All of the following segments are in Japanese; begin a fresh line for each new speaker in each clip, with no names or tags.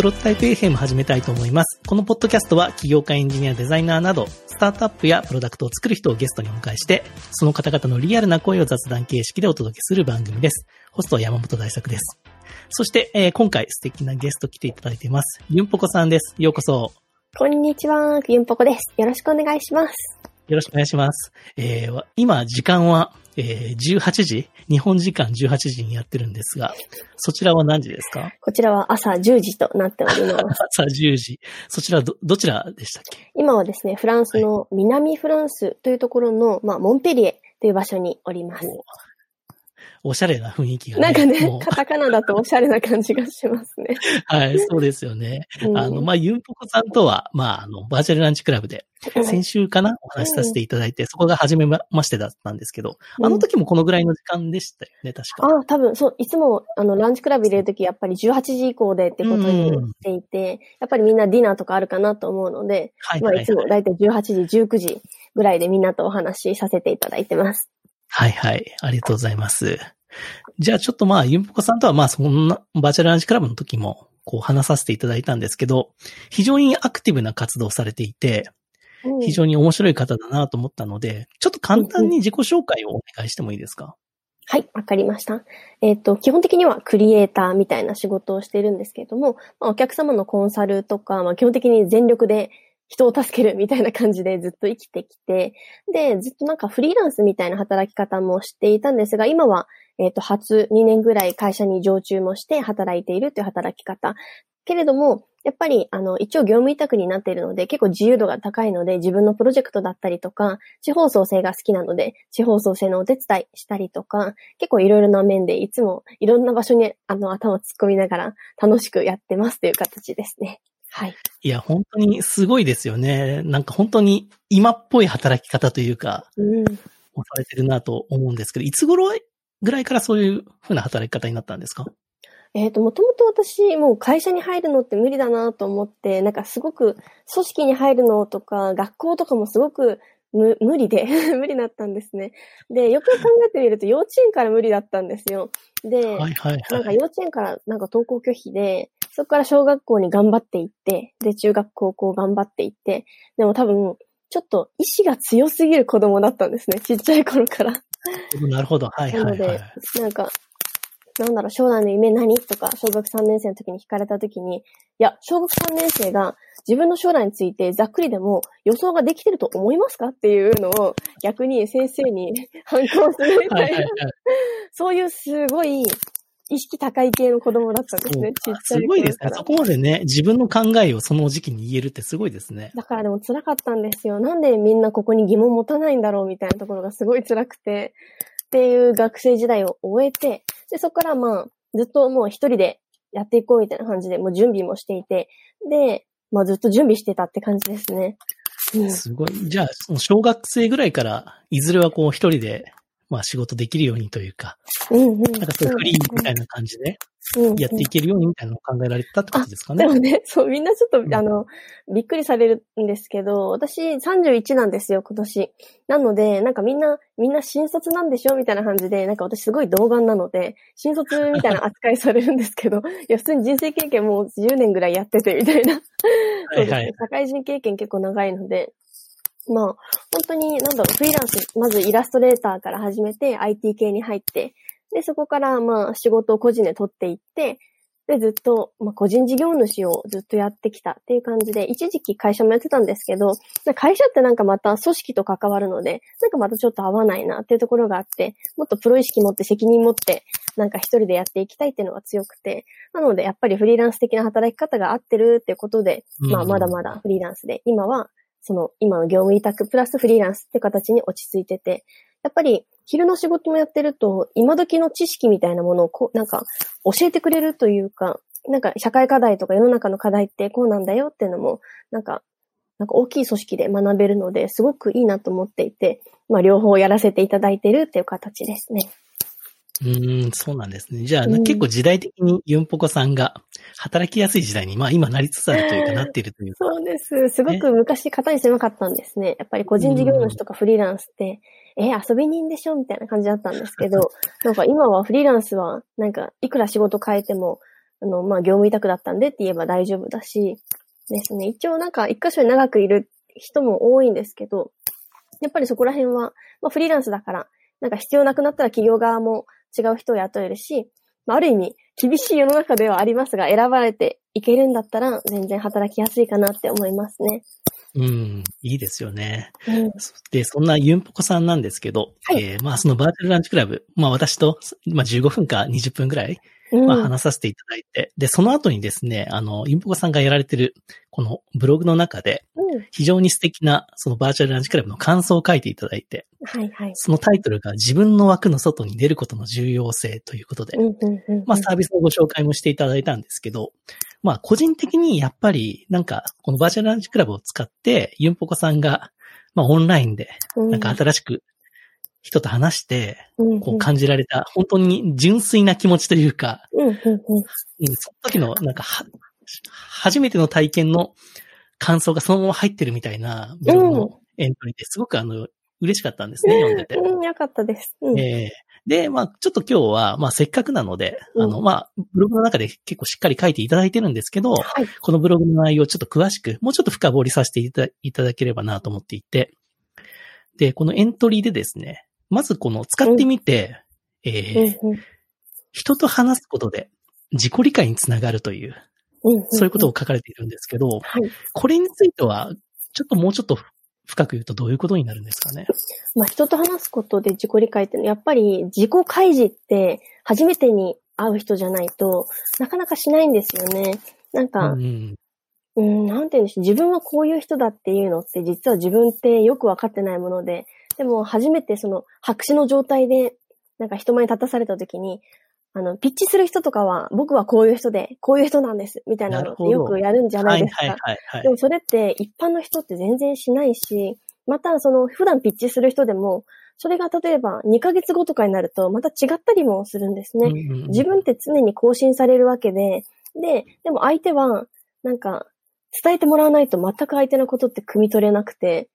プロトタイプ FM 始めたいと思います。このポッドキャストは起業家、エンジニア、デザイナーなど、スタートアップやプロダクトを作る人をゲストにお迎えして、その方々のリアルな声を雑談形式でお届けする番組です。ホストは山本大作です。そして、えー今回素敵なゲスト来ていただいています。ユンポコさんです。ようこそ。
こんにちは、ユンポコです。よろしくお願いします。
よろしくお願いします。えー今、時間は、えー18時？日本時間18時にやってるんですが、そちらは何時ですか？
こちらは朝10時となっております。
朝10時。そちらど、どちらでしたっけ？
今はですね、フランスの南フランスというところの、まあ、モンペリエという場所におります。
おしゃれな雰囲気が、ね。
なんかねカタカナだとおしゃれな感じがしますね。
はい、そうですよね。
うん
あの、まあ、ユンポコさんとは、まあ、あの、バーチャルランチクラブで、先週かなお話しさせていただいて、そこが初めましてだったんですけど、あの時もこのぐらいの時間でしたよね、確か。
ああ、多分、そう、いつも、あの、ランチクラブ入れるとき、やっぱり18時以降でってことにしていて、やっぱりみんなディナーとかあるかなと思うので、
はい、
まあ、
はい
いつもだいたい18時、19時ぐらいでみんなとお話しさせていただいてます。
はい、はい。ありがとうございます。じゃあ、ちょっとまあ、ユンポコさんとは、まあ、そんな、バーチャルランチクラブの時も、こう、話させていただいたんですけど、非常にアクティブな活動をされていて、
うん。
非常に面白い方だなと思ったので、ちょっと簡単に自己紹介をお願いしてもいいですか？
はい、わかりました。えっ、と、基本的にはクリエイターみたいな仕事をしているんですけれども、まあ、お客様のコンサルとか、まあ、基本的に全力で人を助けるみたいな感じでずっと生きてきて、で、ずっとなんかフリーランスみたいな働き方もしていたんですが、今は、えっ、と、初2年ぐらい会社に常駐もして働いているという働き方。けれども、やっぱり、あの、一応業務委託になっているので、結構自由度が高いので、自分のプロジェクトだったりとか、地方創生が好きなので、地方創生のお手伝いしたりとか、結構いろいろな面で、いつもいろんな場所に、あの、頭を突っ込みながら楽しくやってますという形ですね。はい。
いや、本当にすごいですよね。なんか本当に今っぽい働き方というか、
うん。
されてるなと思うんですけど、いつ頃ぐらいからそういう風な働き方になったんですか？
えっ、と、もともと私、もう会社に入るのって無理だなと思って、なんかすごく組織に入るのとか、学校とかもすごく無無理で、無理だったんですね。で、よく考えてみると幼稚園から無理だったんですよ。で、
はいはい
なんか
はい。
幼稚園からなんか登校拒否で、そこから小学校に頑張っていって、で、中学高校頑張っていって、でも多分、ちょっと意志が強すぎる子供だったんですね。ちっちゃい頃から。
なるほど。はい
なので、
はいはい。
なんか、なんだろう、将来の夢何とか、小学3年生の時に聞かれた時に、いや、小学3年生が自分の将来についてざっくりでも予想ができてると思いますかっていうのを逆に先生に 反抗するみたいな
はいはいはい。
そういうすごい意識高い系の子供だったんですね。ちっちゃ
す
い
ごいですね。そこまでね、自分の考えをその時期に言えるってすごいですね。
だからでも辛かったんですよ。なんでみんなここに疑問持たないんだろうみたいなところがすごい辛くて、っていう学生時代を終えて、で、そこからまあ、ずっともう一人でやっていこうみたいな感じで、もう準備もしていて、で、まあずっと準備してたって感じですね。うん。
すごい。じゃあ、その小学生ぐらいから、いずれはこう一人で、まあ仕事できるようにというか、
うんうん。
なんかそういうフリーみたいな感じで
うん
やっていけるようにみたいなのを考えられたってことですかね。
でもね、そう、みんなちょっと、
うん
あの、びっくりされるんですけど、私31なんですよ、今年。なので、なんかみんな、みんな新卒なんでしょみたいな感じで、なんか私すごい童顔なので、新卒みたいな扱いされるんですけど、いや、普通に人生経験もう10年ぐらいやってて、みたいな。そうですね。社会人経験結構長いので、まあ、本当に、なんだろう、フリーランス、まずイラストレーターから始めて、IT 系に入って、で、そこから、まあ、仕事を個人で取っていって、で、ずっと、まあ、個人事業主をずっとやってきたっていう感じで、一時期会社もやってたんですけど、会社ってなんかまた組織と関わるので、なんかまたちょっと合わないなっていうところがあって、もっとプロ意識持って責任持って、なんか一人でやっていきたいっていうのが強くて、なのでやっぱりフリーランス的な働き方が合ってるってことで、まあ
うん
まだまだフリーランスで、今はその今の業務委託プラスフリーランスって形に落ち着いてて、やっぱり昼の仕事もやってると、今時の知識みたいなものをこう、なんか教えてくれるというか、なんか社会課題とか世の中の課題ってこうなんだよっていうのも、なんか、なんか大きい組織で学べるので、すごくいいなと思っていて、まあ両方やらせていただいてるっていう形ですね。
うーん、そうなんですね。じゃあ、
うん
結構時代的にユンポコさんが働きやすい時代に、まあ今なりつつあるというかなっているというか。
そうです。すごく昔型に狭かったんですね。やっぱり個人事業主とかフリーランスって、え、遊び人でしょみたいな感じだったんですけど、なんか今はフリーランスは、なんかいくら仕事変えても、あの、まあ、業務委託だったんでって言えば大丈夫だし、ですね。一応なんか一箇所に長くいる人も多いんですけど、やっぱりそこら辺は、まあ、フリーランスだから、なんか必要なくなったら企業側も違う人を雇えるし、まあ、ある意味、厳しい世の中ではありますが、選ばれていけるんだったら、全然働きやすいかなって思いますね。
うん、いいですよね。
うん。
で、そんなユンポコさんなんですけど、
はい
えーまあそのバーチャルランチクラブ、まあ私と、まあ15分か20分くらい、
うん。
まあ話させていただいて、で、その後にですね、あの、ユンポコさんがやられてる、このブログの中で、
うん。
非常に素敵な、そのバーチャルランチクラブの感想を書いていただいて、
はいはい。
そのタイトルが自分の枠の外に出ることの重要性ということで。まあサービスのご紹介もしていただいたんですけど、まあ個人的にやっぱりなんかこのバーチャルランチクラブを使ってユンポコさんがまあオンラインで
うん、
なんか新しく人と話してこう感じられた本当に純粋な気持ちというか、
うんうんうん。
うんその時のなんかは初めての体験の感想がそのまま入ってるみたいなブログのエントリーですごくあの嬉しかったんですね、読んでて。
うん、よかったです。うん。
えーで、まあ、ちょっと今日は、まあ、せっかくなので、
うん
あの、まあ、ブログの中で結構しっかり書いていただいてるんですけど、
はい。
このブログの内容をちょっと詳しく、もうちょっと深掘りさせていたいただければなと思っていて、で、このエントリーでですね、まずこの使ってみて、えー人と話すことで自己理解につながるという。そういうことを書かれているんですけど、
はい。
これについては、ちょっともうちょっと深く言うとどういうことになるんですかね？
まあ、人と話すことで自己理解っていうのは、やっぱり自己開示って初めてに会う人じゃないとなかなかしないんですよね。なんか、
うん。
うん、なんて言うんでしょう。自分はこういう人だっていうのって実は自分ってよくわかってないもので、でも初めてその白紙の状態でなんか人前に立たされた時に、あの、ピッチする人とかは僕はこういう人で、こういう人なんです、みたいなのってよくやるんじゃな
はいい
ですか。
はいはいはい
で。もそれって一般の人って全然しないし、またその普段ピッチする人でも、それが例えば2ヶ月後とかになるとまた違ったりもするんですね。
うんうんうん
自分って常に更新されるわけで、で、でも相手は、なんか、伝えてもらわないと全く相手のことって汲み取れなくて、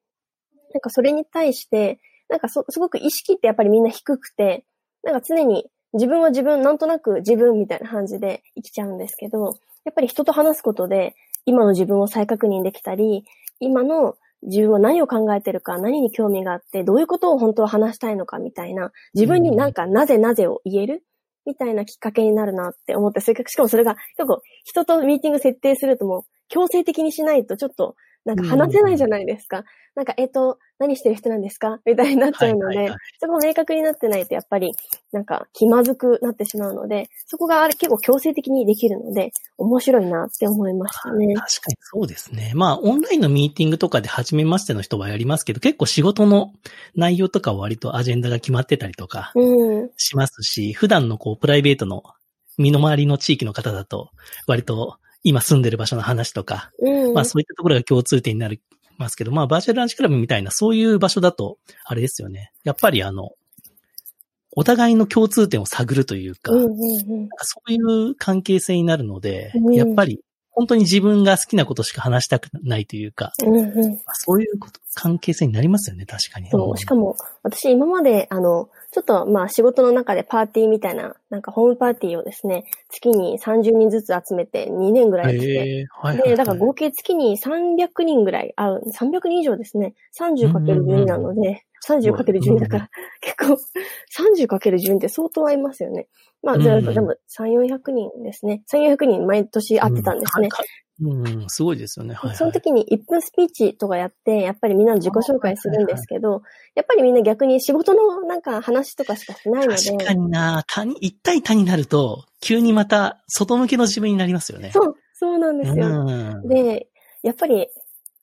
なんかそれに対して、なんかそ、すごく意識ってやっぱりみんな低くて、なんか常に自分は自分、なんとなく自分みたいな感じで生きちゃうんですけど、やっぱり人と話すことで、今の自分を再確認できたり、今の自分は何を考えてるか、何に興味があって、どういうことを本当は話したいのかみたいな、自分になんかなぜなぜを言えるみたいなきっかけになるなって思って、それかしかもそれが、結構人とミーティング設定するともう強制的にしないとちょっとなんか話せないじゃないですか。なんか、えっ、と、何してる人なんですか？みたいになっちゃうので、
はいはいはい
そこ明確になってないとやっぱりなんか気まずくなってしまうので、そこがあれ結構強制的にできるので、面白いなって思いましたね。
確かにそうですね。まあ、オンラインのミーティングとかで初めましての人はやりますけど、結構仕事の内容とかは割とアジェンダが決まってたりとか
うん。
しますし、普段のこう、プライベートの身の回りの地域の方だと、割と今住んでる場所の話とか、
うん。
まあそういったところが共通点になりますけど、まあバーチャルランチクラブみたいなそういう場所だと、あれですよね。やっぱりあの、お互いの共通点を探るというか、
うんうんうん。
そういう関係性になるので、
うん
やっぱり本当に自分が好きなことしか話したくないというか、
うんうん。
そういうこと関係性になりますよね、確かに。
そう、しかも、私今まで、あの、ちょっとまあ仕事の中でパーティーみたいな、なんかホームパーティーをですね、月に30人ずつ集めて2年ぐらいやって
はいはいはい
で、だから合計月に300人ぐらい会う、300人以上ですね。30×12 なので、30×12 だから、結構、30×12 って相当会いますよね。まあ、
うん
じゃあ、でも、3、400人ですね。3、400人毎年会ってたんですね。
うん、うんすごいですよね。はい、はい。
その時に1分スピーチとかやって、やっぱりみんなの自己紹介するんですけど、やっぱりみんな逆に仕事のなんか話とかしかしないので、
確かにな他に、一対他になると、急にまた外向けの自分になりますよね。
そう、そうなんですよ。
うん。
で、やっぱり、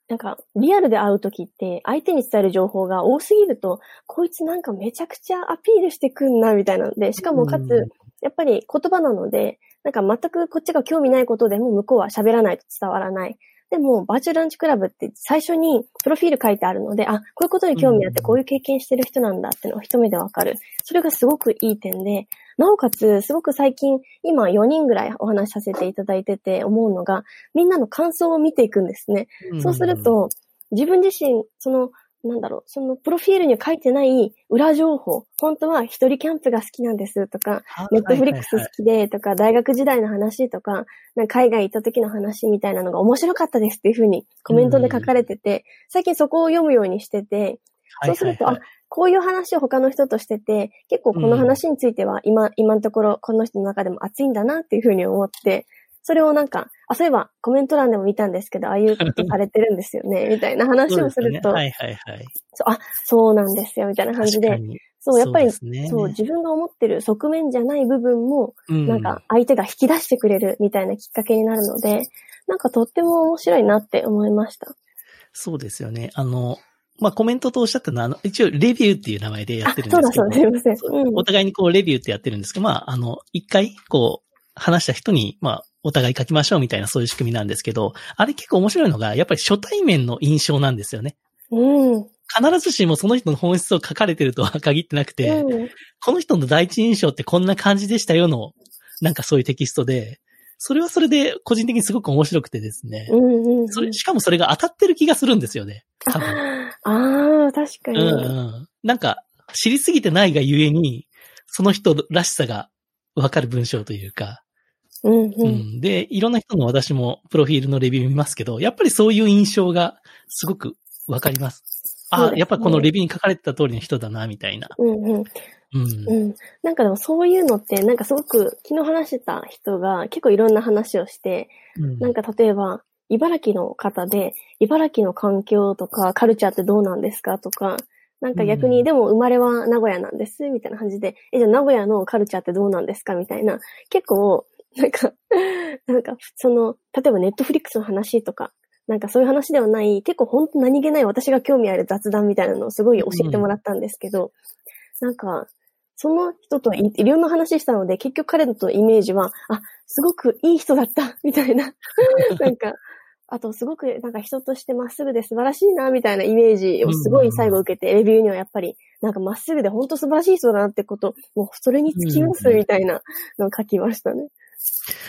なんか、リアルで会うときって、相手に伝える情報が多すぎると、こいつなんかめちゃくちゃアピールしてくんな、みたいなので、しかもか
うん
つ、やっぱり言葉なので、なんか全くこっちが興味ないことでも向こうは喋らないと伝わらない。でも、バーチャルランチクラブって最初にプロフィール書いてあるので、あ、こういうことに興味あって
うん
こういう経験してる人なんだってのが一目でわかる。それがすごくいい点で、なおかつ、すごく最近、今4人ぐらいお話しさせていただいてて思うのが、みんなの感想を見ていくんですね。そうする、と、自分自身、その、なんだろう、そのプロフィールには書いてない裏情報、本当は一人キャンプが好きなんですとか、ネットフリックス好きでとか、大学時代の話とか、なんか海外行った時の話みたいなのが面白かったですっていうふうにコメントで書かれてて、最近そこを読むようにしてて、そうすると、あ、こういう話を他の人としてて、結構この話については今、今のところこの人の中でも熱いんだなっていうふうに思って、それをなんか、あ、そういえばコメント欄でも見たんですけど、ああいうことされてるんですよね、みたいな話をすると、
ね、はいはいはい。
そうあ、そうなんですよ、みたいな感じで、そう、やっぱりそう、ね、そう、自分が思ってる側面じゃない部分も、うん、なんか相手が引き出してくれるみたいなきっかけになるので、なんかとっても面白いなって思いました。
そうですよね。あの、まあ、コメントとおっしゃったのは、あの、一応、レビューっていう名前でやってるんですけど。
そうだそうだ、すいません。
うん、お互いにこう、レビューってやってるんですけど、まあ、あの、一回、こう、話した人に、まあ、お互い書きましょうみたいなそういう仕組みなんですけど、あれ結構面白いのが、やっぱり初対面の印象なんですよね。
うん。
必ずしもその人の本質を書かれてるとは限ってなくて、うん、この人の第一印象ってこんな感じでしたよの、なんかそういうテキストで、それはそれで個人的にすごく面白くてですね。
うんうんうん、
それしかもそれが当たってる気がするんですよね。多分。
ああ、確かに。
うんうん。なんか、知りすぎてないがゆえに、その人らしさがわかる文章というか。
うん、うん、
で、いろんな人の私もプロフィールのレビュー見ますけど、やっぱりそういう印象がすごくわかります。あ、ね、やっぱこのレビューに書かれてた通りの人だな、みたいな。
うんうん。うん。うん。なんかでもそういうのって、なんかすごく昨日話してた人が結構いろんな話をして、うん、なんか例えば、茨城の方で、茨城の環境とかカルチャーってどうなんですかとか、なんか逆に、うん、でも生まれは名古屋なんです、みたいな感じで、え、じゃあ名古屋のカルチャーってどうなんですかみたいな、結構、なんか、なんか、その、例えばネットフリックスの話とか、なんかそういう話ではない、結構ほんと何気ない私が興味ある雑談みたいなのをすごい教えてもらったんですけど、うん、なんか、その人といろんな話したので、結局彼とのイメージは、あ、すごくいい人だった、みたいな。なんか、あと、すごくなんか人としてまっすぐで素晴らしいな、みたいなイメージをすごい最後受けて、レビューにはやっぱり、なんかまっすぐで本当素晴らしい人だなってこと、もうそれにつきます、みたいなのを書きましたね。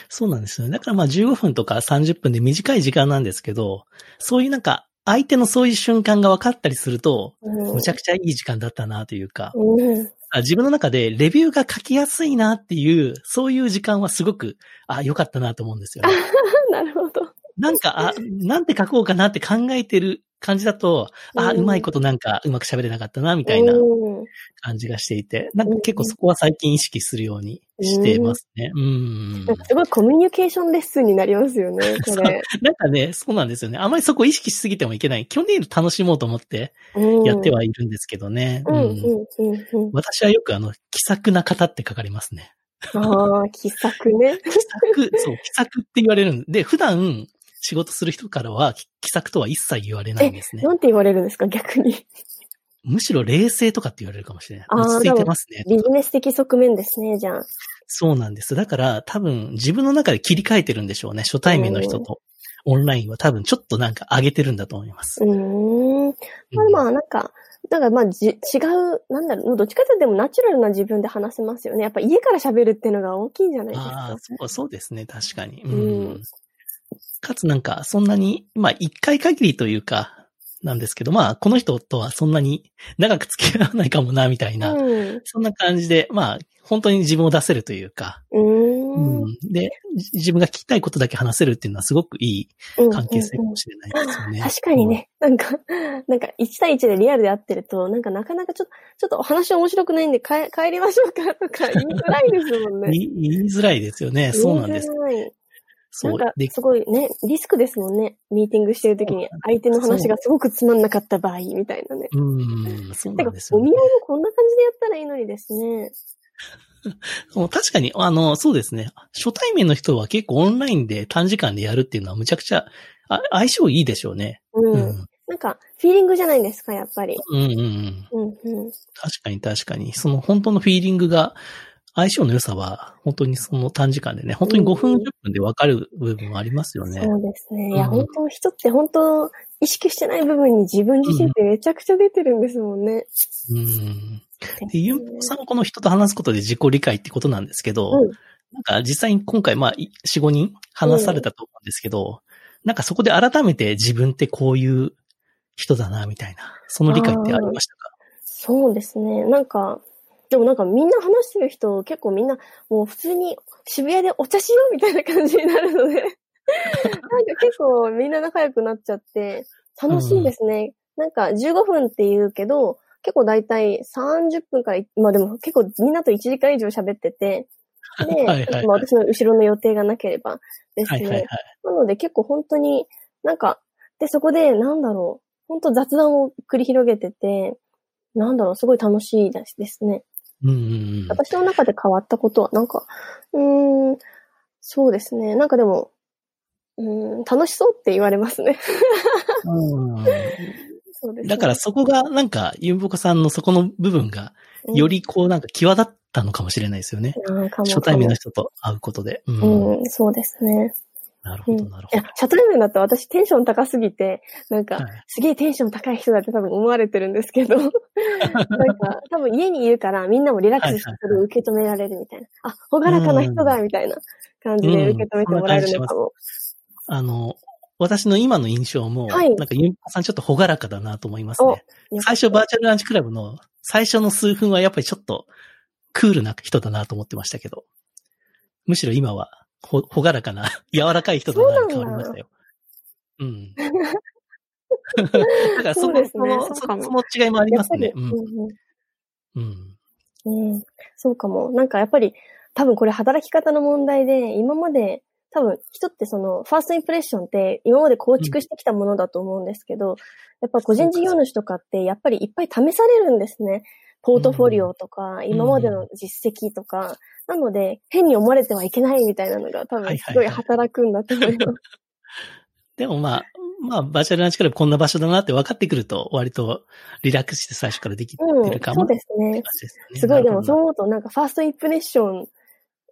そうなんですよね。だからまあ15分とか30分で短い時間なんですけど、そういうなんか相手のそういう瞬間が分かったりすると、むちゃくちゃいい時間だったなというか、
うん、
自分の中でレビューが書きやすいなっていう、そういう時間はすごく、あ、良かったなと思うんですよ、ね。
なるほど。
なんか、あ、なんて書こうかなって考えてる感じだと、あ、うまいことなんかうまく喋れなかったな、みたいな感じがしていて、なんか結構そこは最近意識するようにしてますね。うん。
すごいコミュニケーションレッスンになりますよね、これ。
なんかね、そうなんですよね。あまりそこ意識しすぎてもいけない。基本的に楽しもうと思ってやってはいるんですけどね。私はよくあの、気さくな方って書かれますね。
ああ、気さくね。
気さく、そう、気さくって言われるんで、普段、仕事する人からは、気さくとは一切言われないんですね。
なんて言われるんですか、逆に。
むしろ冷静とかって言われるかもしれない。落ち着いてますね。
ビジネス的側面ですね、じゃあ。
そうなんです。だから多分自分の中で切り替えてるんでしょうね。初対面の人と。オンラインは多分ちょっとなんか上げてるんだと思います。
うん。まあまあなんか、だからまあじ、違う、なんだろう、どっちかというとでもナチュラルな自分で話せますよね。やっぱ家から喋るっていうのが大きいんじゃないですか。あ
あ、そう、そうですね、確かに。うん。かつなんか、そんなに、まあ、一回限りというか、なんですけど、まあ、この人とはそんなに長く付き合わないかもな、みたいな、うん、そんな感じで、まあ、本当に自分を出せるというか、
うん、
で、自分が聞きたいことだけ話せるっていうのはすごくいい関係性かもしれないですよね。うんうんうん、
確かにね、なんか、なんか1対1でリアルで会ってると、なんかなかなかちょっと、ちょっとお話面白くないんで帰帰りましょうかとか言いづらいですもんね。
言いづらいですよね。そうなんです。
そう。なんか、すごいね、リスクですもんね。ミーティングしてるときに、相手の話がすごくつまんなかった場合、みたいなね。
うん、そうなんですよ、
ね。お見合いもこんな感じでやったらいいのにですね。
確かに、あの、そうですね。初対面の人は結構オンラインで短時間でやるっていうのはむちゃくちゃ、あ相性いいでしょうね。
うん。うん、なんか、フィーリングじゃないですか、やっぱり。
うんうんうん。
うんうん。
確かに確かに。その本当のフィーリングが、相性の良さは、本当にその短時間でね、本当に5分、10分で分かる部分もありますよね。
そうですね。いや、本当人って本当、意識してない部分に自分自身ってめちゃくちゃ出てるんですもんね。
うん。で、ゆうさんこの人と話すことで自己理解ってことなんですけど、うん、なんか実際に今回まあ、4、5人話されたと思うんですけど、うん、なんかそこで改めて自分ってこういう人だな、みたいな。その理解ってありましたか？
そうですね。なんか、でもなんかみんな話してる人、結構みんなもう普通に渋谷でお茶しようみたいな感じになるので、なんか結構みんな仲良くなっちゃって、楽しいですね。なんか15分って言うけど、結構だいたい30分から、まあでも結構みんなと1時間以上喋ってて、で、
はいはいはい
まあ私の後ろの予定がなければですね。
はいはいはい。
なので結構本当になんか、で、そこでなんだろう、本当雑談を繰り広げてて、なんだろう、すごい楽しいですね。
うんうんうん。
私の中で変わったことは、なんか、うーん、そうですね。なんかでも、うーん、楽しそうって言われますね。
うん
そうですね。
だからそこが、なんか、ゆんぼこさんのそこの部分が、
うん、
よりこう、なんか際立ったのかもしれないですよね。
うん、
初対面の人と会うことで。うん。
うん、そうですね。
なるほど、なるほ
いや、初対面だと私テンション高すぎて、なんか、
はい
すげえテンション高い人だって多分思われてるんですけど、なんか、多分家にいるからみんなもリラックスしてそれを受け止められるみたいな。あ、ほがらかな人だみたいな感じで受け止めてもらえるのかも。
ど。あの、私の今の印象も、
はい
なんかゆんぼこさんちょっとほがらかだなと思いますね。最初バーチャルランチクラブの最初の数分はやっぱりちょっとクールな人だなと思ってましたけど、むしろ今はほ、ほがらかな、柔らかい人だなに変わりましたよ。うん。だからその、
そうですね
その
そうかも
その違いもありますね。うん。
うん
うん。
うんうん、そうかも。なんかやっぱり、多分これ働き方の問題で、今まで、多分人ってその、ファーストインプレッションって今まで構築してきたものだと思うんですけど、やっぱ個人事業主とかってやっぱりいっぱい試されるんですね。ポートフォリオとか、今までの実績とか、なので、変に思われてはいけないみたいなのが多分すごい働くんだと思います。
でもまあ、まあ、バーチャルランチクラブこんな場所だなって分かってくると、割とリラックスして最初からできて
うん
るか、も。
そうですね。
ですね
すごい、でもそう思うとなんかファーストインプレッション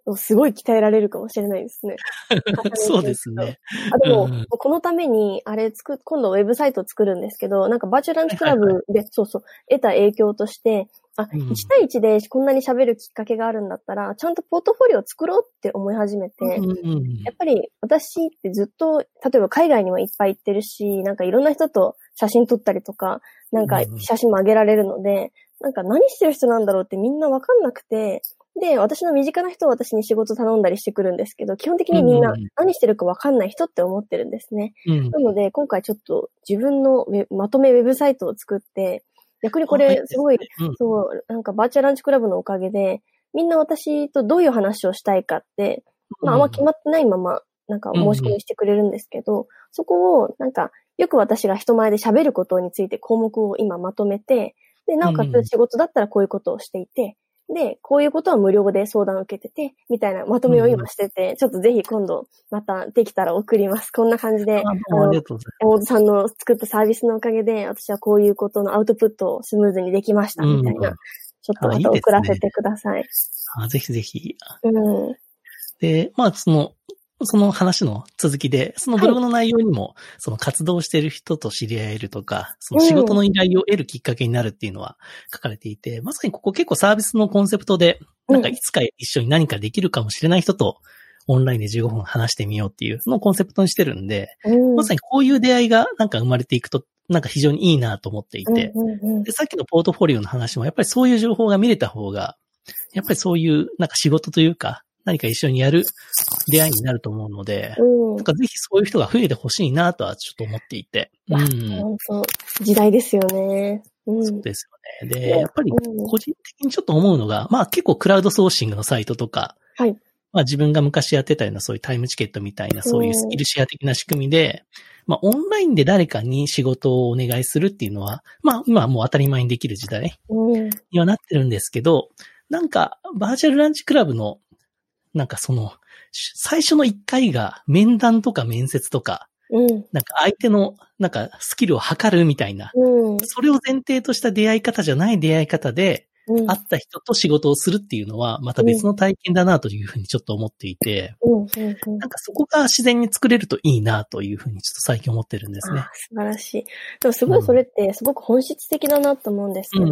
をすごい鍛えられるかもしれないですね。
そうですね。
あ、でも、
うん
このために、あれ作っ、今度ウェブサイトを作るんですけど、なんかバーチャルランチクラ
はい
ブで、そうそう、得た影響として、あ、
うん。
1対1でこんなに喋るきっかけがあるんだったら、ちゃんとポートフォリオを作ろうって思い始めて、
うんうん
やっぱり私ってずっと、例えば海外にもいっぱい行ってるし、なんかいろんな人と写真撮ったりとか、なんか
うん
写真も上げられるので、なんか何してる人なんだろうってみんなわかんなくて、で、私の身近な人は私に仕事頼んだりしてくるんですけど、基本的にみんな何してるかわかんない人って思ってるんですね。
うん。
なので、今回ちょっと自分のまとめウェブサイトを作って、逆にこ
はい
れすごい、
うん。
そう、なんかバーチャルランチクラブのおかげで、みんな私とどういう話をしたいかって、まあ、あんま決まってないまま、なんか申し込みしてくれるんですけど、そこを、なんか、よく私が人前で喋ることについて項目を今まとめて、で、なおかつ仕事だったらこういうことをしていて、で、こういうことは無料で相談を受けてて、みたいなまとめを今してて、ちょっとぜひ今度、またできたら送ります。こんな感じで、
あどうもありがとうござい
山本さんの作ったサービスのおかげで、私はこういうことのアウトプットをスムーズにできました、みたいな。
うん
ちょっとまた送らせてください。
ます。あぜひぜひ。
うん。
で、まあ、その、その話の続きで、そのブログの内容にも、その活動している人と知り合えるとか、その仕事の依頼を得るきっかけになるっていうのは書かれていて、まさにここ結構サービスのコンセプトで、なんかいつか一緒に何かできるかもしれない人と、オンラインで15分話してみようっていう、そのコンセプトにしてるんで、
うん。
まさにこういう出会いがなんか生まれていくと、なんか非常にいいなと思っていて、で、さっきのポートフォリオの話も、やっぱりそういう情報が見れた方が、やっぱりそういう、なんか仕事というか、何か一緒にやる出会いになると思うので、
うん
なんかぜひそういう人が増えてほしいなとはちょっと思っていて。うん。
本当時代ですよね。うん。
そうですよね。で、やっぱり
うん
個人的にちょっと思うのが、まあ結構クラウドソーシングのサイトとか、
はい。
まあ自分が昔やってたようなそういうタイムチケットみたいなそういうスキルシェア的な仕組みで、まあオンラインで誰かに仕事をお願いするっていうのは、まあ今はもう当たり前にできる時代
うん。
にはなってるんですけど、なんかバーチャルランチクラブの、なんかその、最初の一回が面談とか面接とか、
うん。
なんか相手のなんかスキルを測るみたいな、
うん。
それを前提とした出会い方じゃない出会い方で、
うん。
会った人と仕事をするっていうのは、また別の体験だなというふうにちょっと思っていて、なんかそこが自然に作れるといいなというふうにちょっと最近思ってるんですね
あ。素晴らしい。でもすごいそれってすごく本質的だなと思うんですけど、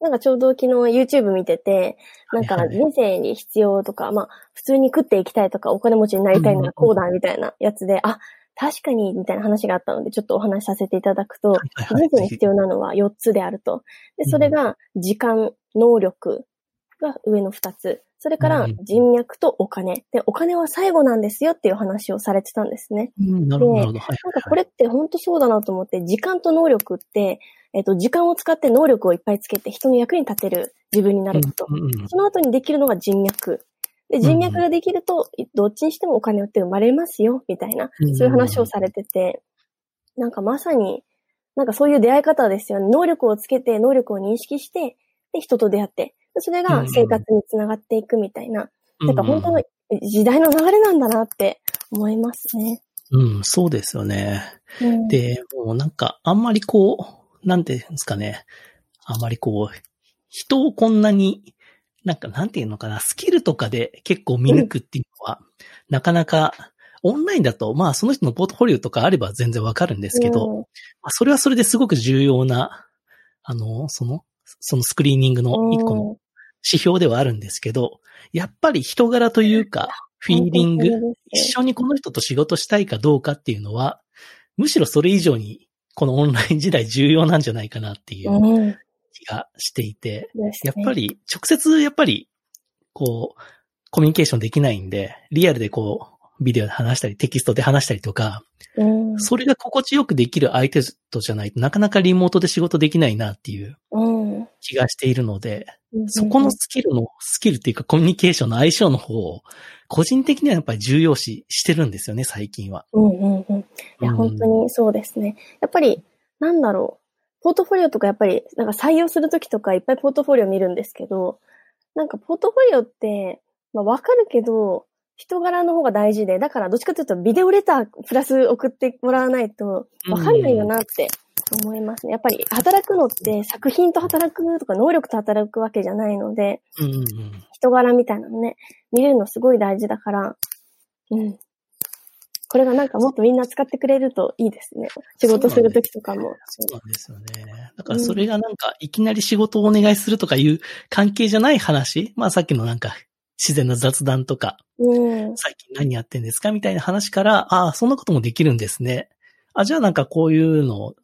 なんかちょうど昨日 YouTube 見てて、なんか人生に必要とか、まあ普通に食っていきたいとかお金持ちになりたいならこうだみたいなやつで、あ、確かに、みたいな話があったので、ちょっとお話しさせていただくと、
はいはい
人生に必要なのは4つであると。で、それが、時間、能力が上の2つ。それから
うん、
人脈とお金。で、お金は最後なんですよっていう話をされてたんですね。
うん、なるほど、なるほど。はい
なんかこれって本当そうだなと思って、時間と能力って、えっと、時間を使って能力をいっぱいつけて人の役に立てる自分になること。
うんうんうん
その後にできるのが人脈。で、人脈ができると、どっちにしてもお金って生まれますよ、みたいな、
うん
そういう話をされてて、なんかまさに、なんかそういう出会い方ですよね。能力をつけて、能力を認識して、で、人と出会って、でそれが生活につながっていくみたいな、なんか本当の時代の流れなんだなって思いますね。
うん、そうですよね。
うん、
で、もうなんか、あんまりこう、なんていうんですかね。あんまりこう、人をこんなに、なんか、なんていうのかな、スキルとかで結構見抜くっていうのは、なかなか、オンラインだと、まあ、その人のポートフォリオとかあれば全然わかるんですけど、
うん。
まあ、それはそれですごく重要な、あの、その、そのスクリーニングの一個の指標ではあるんですけど、やっぱり人柄というか、フィーリング、一緒にこの人と仕事したいかどうかっていうのは、むしろそれ以上に、このオンライン時代重要なんじゃないかなっていう
うん
気がしていて、
ね
やっぱり、直接、やっぱり、こう、コミュニケーションできないんで、リアルでこう、ビデオで話したり、テキストで話したりとか、
うん
それが心地よくできる相手とじゃないとなかなかリモートで仕事できないなっていう
うん
気がしているので、
うん
そこのスキルの、スキルっていうかコミュニケーションの相性の方を、個人的にはやっぱり重要視してるんですよね、最近は。
うんうんうん。いや、
うん
本当にそうですね。やっぱり、なんだろう。ポートフォリオとかやっぱり、なんか採用するときとかいっぱいポートフォリオ見るんですけど、なんかポートフォリオって、まあわかるけど、人柄の方が大事で、だからどっちかというとビデオレタープラス送ってもらわないとわかんないよなって思いますね。やっぱり働くのって作品と働くとか能力と働くわけじゃないので。人柄みたいなのね、見れるのすごい大事だから、うん。これがなんかもっとみんな使ってくれるといいですね。仕事するときとかも。
そうなんですよね。だからそれがなんか、いきなり仕事をお願いするとかいう関係じゃない話、まあさっきのなんか、自然な雑談とか、
うん。
最近何やってんですかみたいな話から、ああ、そんなこともできるんですね。あ、じゃあなんかこういうのっ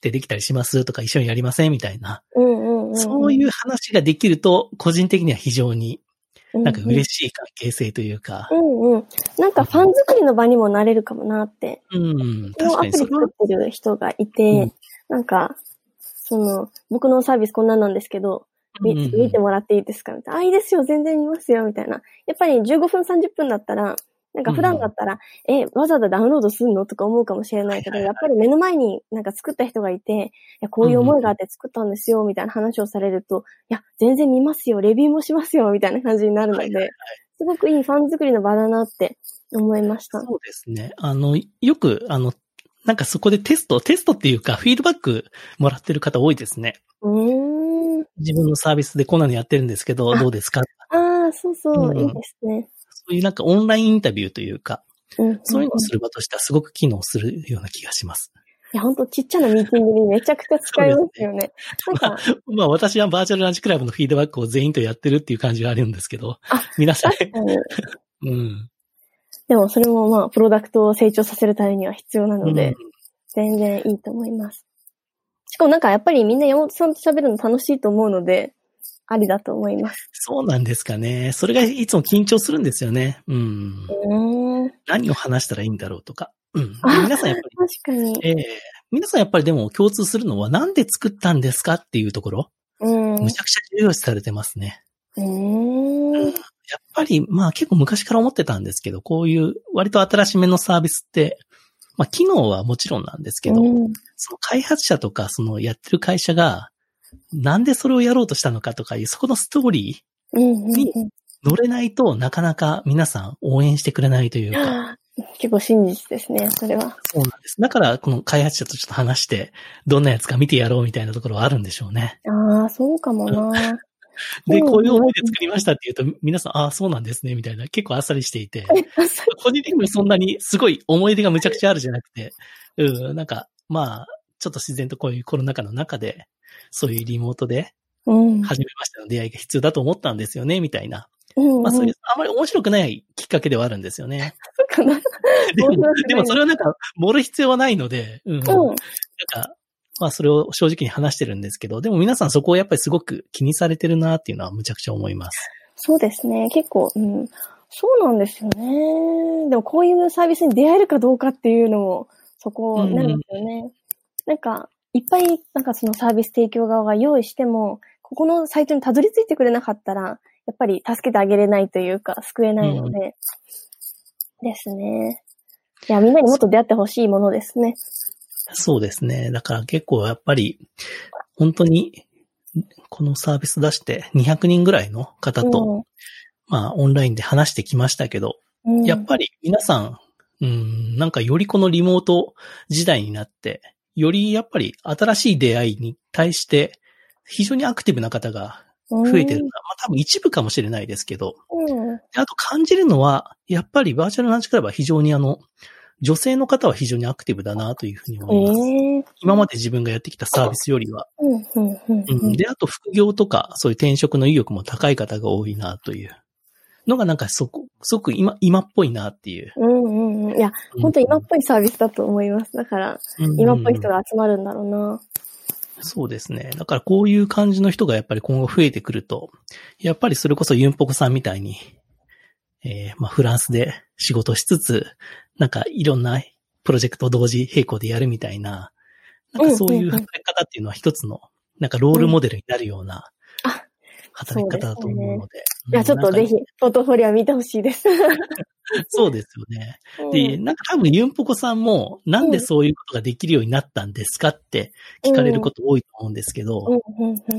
てできたりしますとか一緒にやりませんみたいな。
うんうんうん。
そういう話ができると、個人的には非常に
うん、
なんか嬉しい関係性というか。
う、んうん。なんかファン作りの場にもなれるかもなって。
うん、
このアプリ
確かにそれは
作ってる人がいて、
うん。
なんか、その、僕のサービスこんなんなんですけど、み
うんうん。
見てもらっていいですか？みたいな。あ、いいですよ、全然見ますよ、みたいな。やっぱり15分30分だったら、なんか普段だったら、え、わざわざダウンロードすんのとか思うかもしれないけど、
はいはい
やっぱり目の前になんか作った人がいて、いや、こういう思いがあって作ったんですよ、みたいな話をされると、いや、全然見ますよ、レビューもしますよ、みたいな感じになるので、
はいはいはい
すごくいいファン作りの場だなって思いました。
そうですね。あの、よく、あの、なんかそこでテスト、テストっていうか、フィードバックもらってる方多いですね。
うーん。
自分のサービスでこんなのやってるんですけど、
あ
どうですか？
ああ、そうそう、
うん
いいですね。
そういうなんかオンラインインタビューというか、
うんん
そういうのをする場としてはすごく機能するような気がします。
いや、ほんとちっちゃなミーティングにめちゃくちゃ使えますよね。なんか、
まあ私はバーチャルランチクラブのフィードバックを全員とやってるっていう感じがあるんですけど
あ、
皆さん。うん。
でもそれもまあ、プロダクトを成長させるためには必要なので、
うん
全然いいと思います。しかもなんかやっぱりみんな山本さんと喋るの楽しいと思うので、ありだと思います。
そうなんですかね。それがいつも緊張するんですよね。う
ん。
何を話したらいいんだろうとか。うん。
あ
皆さんやっぱ
確かに。
り、ええ皆さんやっぱりでも共通するのはなんで作ったんですかっていうところ、
うん。う
むちゃくちゃ重要視されてますね。
ーん。
やっぱり、まあ結構昔から思ってたんですけど、こういう割と新しめのサービスって、まあ機能はもちろんなんですけど、
うん
その開発者とかそのやってる会社が、なんでそれをやろうとしたのかとかいう、そこのストーリ
うんうんうん
にー乗れないとなかなか皆さん応援してくれないというか、
結構真実ですね、それは。
そうなんです。だからこの開発者とちょっと話して、どんなやつか見てやろうみたいなところはあるんでしょうね。
ああ、そうかもな。
で、
うん
こういう思いで作りましたって言うと、皆さん、ああ、そうなんですね、みたいな、結構あっさりしていて、個人的にもそんなにすごい思い出がむちゃくちゃあるじゃなくて、うん、なんか、まあ、ちょっと自然とこういうコロナ禍の中で、そういうリモートで、
うん。
初めましての出会いが必要だと思ったんですよね、みたいなまあそういう、あまり面白くないきっかけではあるんですよね。
そうかな。
でもでもそれはなんか、盛る必要はないので、うん。なん
うん。
か、まあそれを正直に話してるんですけど、でも皆さんそこをやっぱりすごく気にされてるなっていうのはむちゃくちゃ思います。
そうですね。結構、うん。そうなんですよね。でもこういうサービスに出会えるかどうかっていうのも、そこなんですよね。なんか、いっぱい、なんかそのサービス提供側が用意しても、ここのサイトにたどり着いてくれなかったら、やっぱり助けてあげれないというか、救えないので、ですね。いや、みんなにもっと出会ってほしいものですね。
そうですね。だから結構やっぱり、本当に、このサービス出して200人ぐらいの方と、まあオンラインで話してきましたけど、
うん、
やっぱり皆さん、うん、なんかよりこのリモート時代になって、よりやっぱり新しい出会いに対して非常にアクティブな方が増えてるのは、まあ多分一部かもしれないですけど、
うん。
であと感じるのは、やっぱりバーチャルランチクラブは非常にあの、女性の方は非常にアクティブだなというふうに
え
思います。
え
今まで自分がやってきたサービスよりは。で、あと副業とか、そういう転職の意欲も高い方が多いなというのがなんかそこ、すごく今、今っぽいなっていう。
うんうんうん。いや、本当今っぽいサービスだと思います。だから、
うん
今っぽい人が集まるんだろうな。
そうですね。だからこういう感じの人がやっぱり今後増えてくると、やっぱりそれこそユンポコさんみたいに、えー、まあフランスで仕事しつつ、なんかいろんなプロジェクトを同時並行でやるみたいな、なんかそういう働き方っていうのは一つの、なんかロールモデルになるような
あ
働き方だと思うので。
いや、ちょっとぜひ
うん、
ポートフォリオ見てほしいです。
そうですよね。で、
うん。
なんか多分ユンポコさんも、なんでそういうことができるようになったんですかって聞かれること多いと思うんですけど、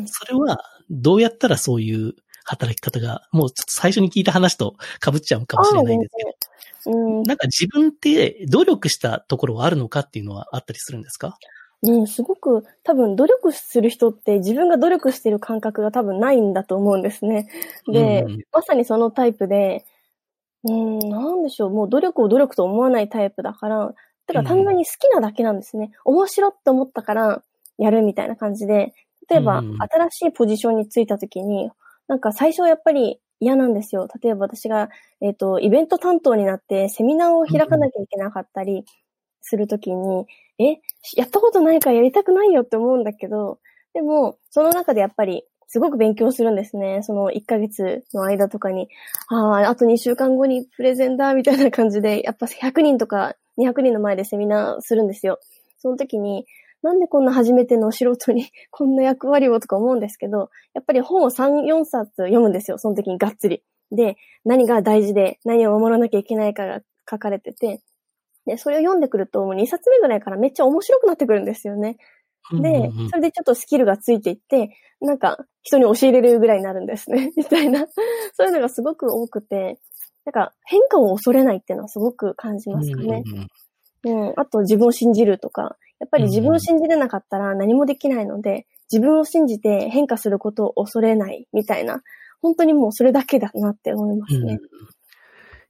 それは、どうやったらそういう働き方が、もうちょっと最初に聞いた話と被っちゃうかもしれないんですけど、
うん。
なんか自分って努力したところはあるのかっていうのはあったりするんですか？
うん、すごく多分努力する人って自分が努力してる感覚が多分ないんだと思うんですね。で、
うん
まさにそのタイプで、うん、なんでしょう、もう努力を努力と思わないタイプだから、てか単純に好きなだけなんですね。面白って思ったからやるみたいな感じで、例えば、
うん
新しいポジションについた時に、なんか最初はやっぱり嫌なんですよ。例えば私が、えっ、と、イベント担当になってセミナーを開かなきゃいけなかったりするときに、え、やったことないからやりたくないよって思うんだけど、でも、その中でやっぱり、すごく勉強するんですね。その1ヶ月の間とかに、ああ、あと2週間後にプレゼンだ、みたいな感じで、やっぱ100人とか200人の前でセミナーするんですよ。その時に、なんでこんな初めての素人に こんな役割をとか思うんですけど、やっぱり本を3、4冊読むんですよ。その時にがっつり。で、何が大事で何を守らなきゃいけないかが書かれてて、で、それを読んでくると、もう2冊目ぐらいからめっちゃ面白くなってくるんですよね。でそれでちょっとスキルがついていって、なんか人に教えれるぐらいになるんですね。みたいな。そういうのがすごく多くて、なんか変化を恐れないっていうのはすごく感じますかね。
うん。
あと自分を信じるとか、やっぱり自分を信じれなかったら何もできないので、自分を信じて変化することを恐れないみたいな、本当にもうそれだけだなって思います
うん
ね。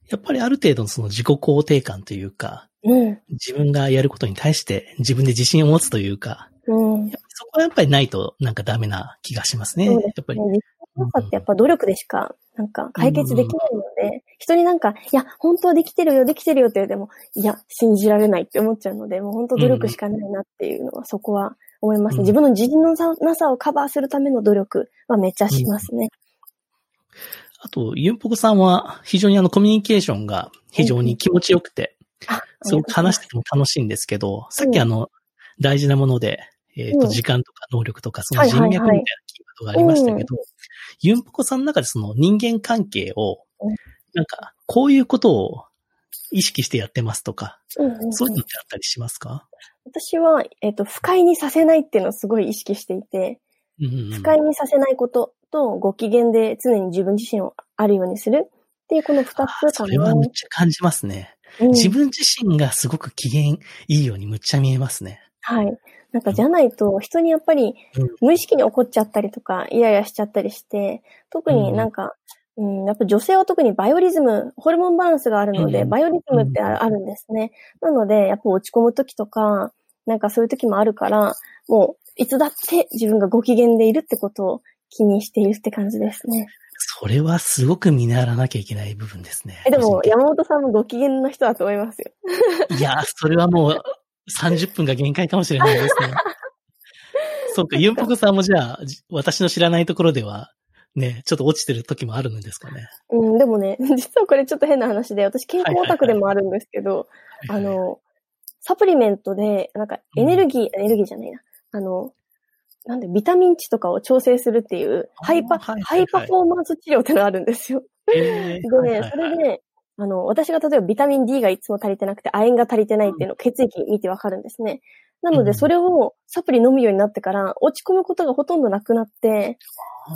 やっぱりある程度のその自己肯定感というか、
うん。
自分がやることに対して自分で自信を持つというか、
うん。
そこはやっぱりないとなんかダメな気がしますね。
そうです
やっぱり。
ね。自信の差ってやっぱ努力でしか、なんか解決できないので、人になんか、いや、本当はできてるよ、できてるよって言っても、いや、信じられないって思っちゃうので、もう本当努力しかないなっていうのは、そこは思います、
うん
自分の自信のなさをカバーするための努力はめっちゃしますね。
あと、ユンポコさんは非常にあのコミュニケーションが非常に気持ちよくて、
あ、
すごく話してても楽しいんですけど、さっきあの、大事なもので、えっ、と、
う。ん
時間とか能力とか、その人脈みたいなキーワードがありましたけど、ユンポコさんの中でその人間関係を
う。ん、
なんか、こういうことを意識してやってますとか、そういうのってあったりしますか？
私は、えっ、と、不快にさせないっていうのをすごい意識していて、不快にさせないことと、ご機嫌で常に自分自身をあるようにするっていうこの二つかな。
それはむっちゃ感じますね。
うん
自分自身がすごく機嫌いいようにむっちゃ見えますね。
はい。なんかじゃないと、人にやっぱり
うん
無意識に怒っちゃったりとか、イライラしちゃったりして、特になんか、うん、やっぱ女性は特にバイオリズム、ホルモンバランスがあるので、
うん
バイオリズムってああるんですね。なので、やっぱ落ち込む時とか、なんかそういう時もあるから、もう、いつだって自分がご機嫌でいるってことを気にしているって感じですね。
それはすごく見習わなきゃいけない部分ですね。
え、でも山本さんもご機嫌な人だと思いますよ。
にいや、それはもう30分が限界かもしれないですね。そうか、ユンポコさんもじゃあ、じ私の知らないところでは、ね、ちょっと落ちてる時もあるんですかね。
うん、でもね、実はこれちょっと変な話で、私健康オタクでもあるんですけど、あの、サプリメントで、なんかエネルギー、エネルギーじゃないな。あの、なんで、ビタミン値とかを調整するっていう、ハイパ、
はいはいはい
ハイパフォーマンス治療ってのがあるんですよ。
えー
でね、
はいはいはい
それで、あの、私が例えばビタミン D がいつも足りてなくて、亜鉛が足りてないっていうのを血液見てわかるんですね。なので、
うん
それをサプリ飲むようになってから、落ち込むことがほとんどなくなって。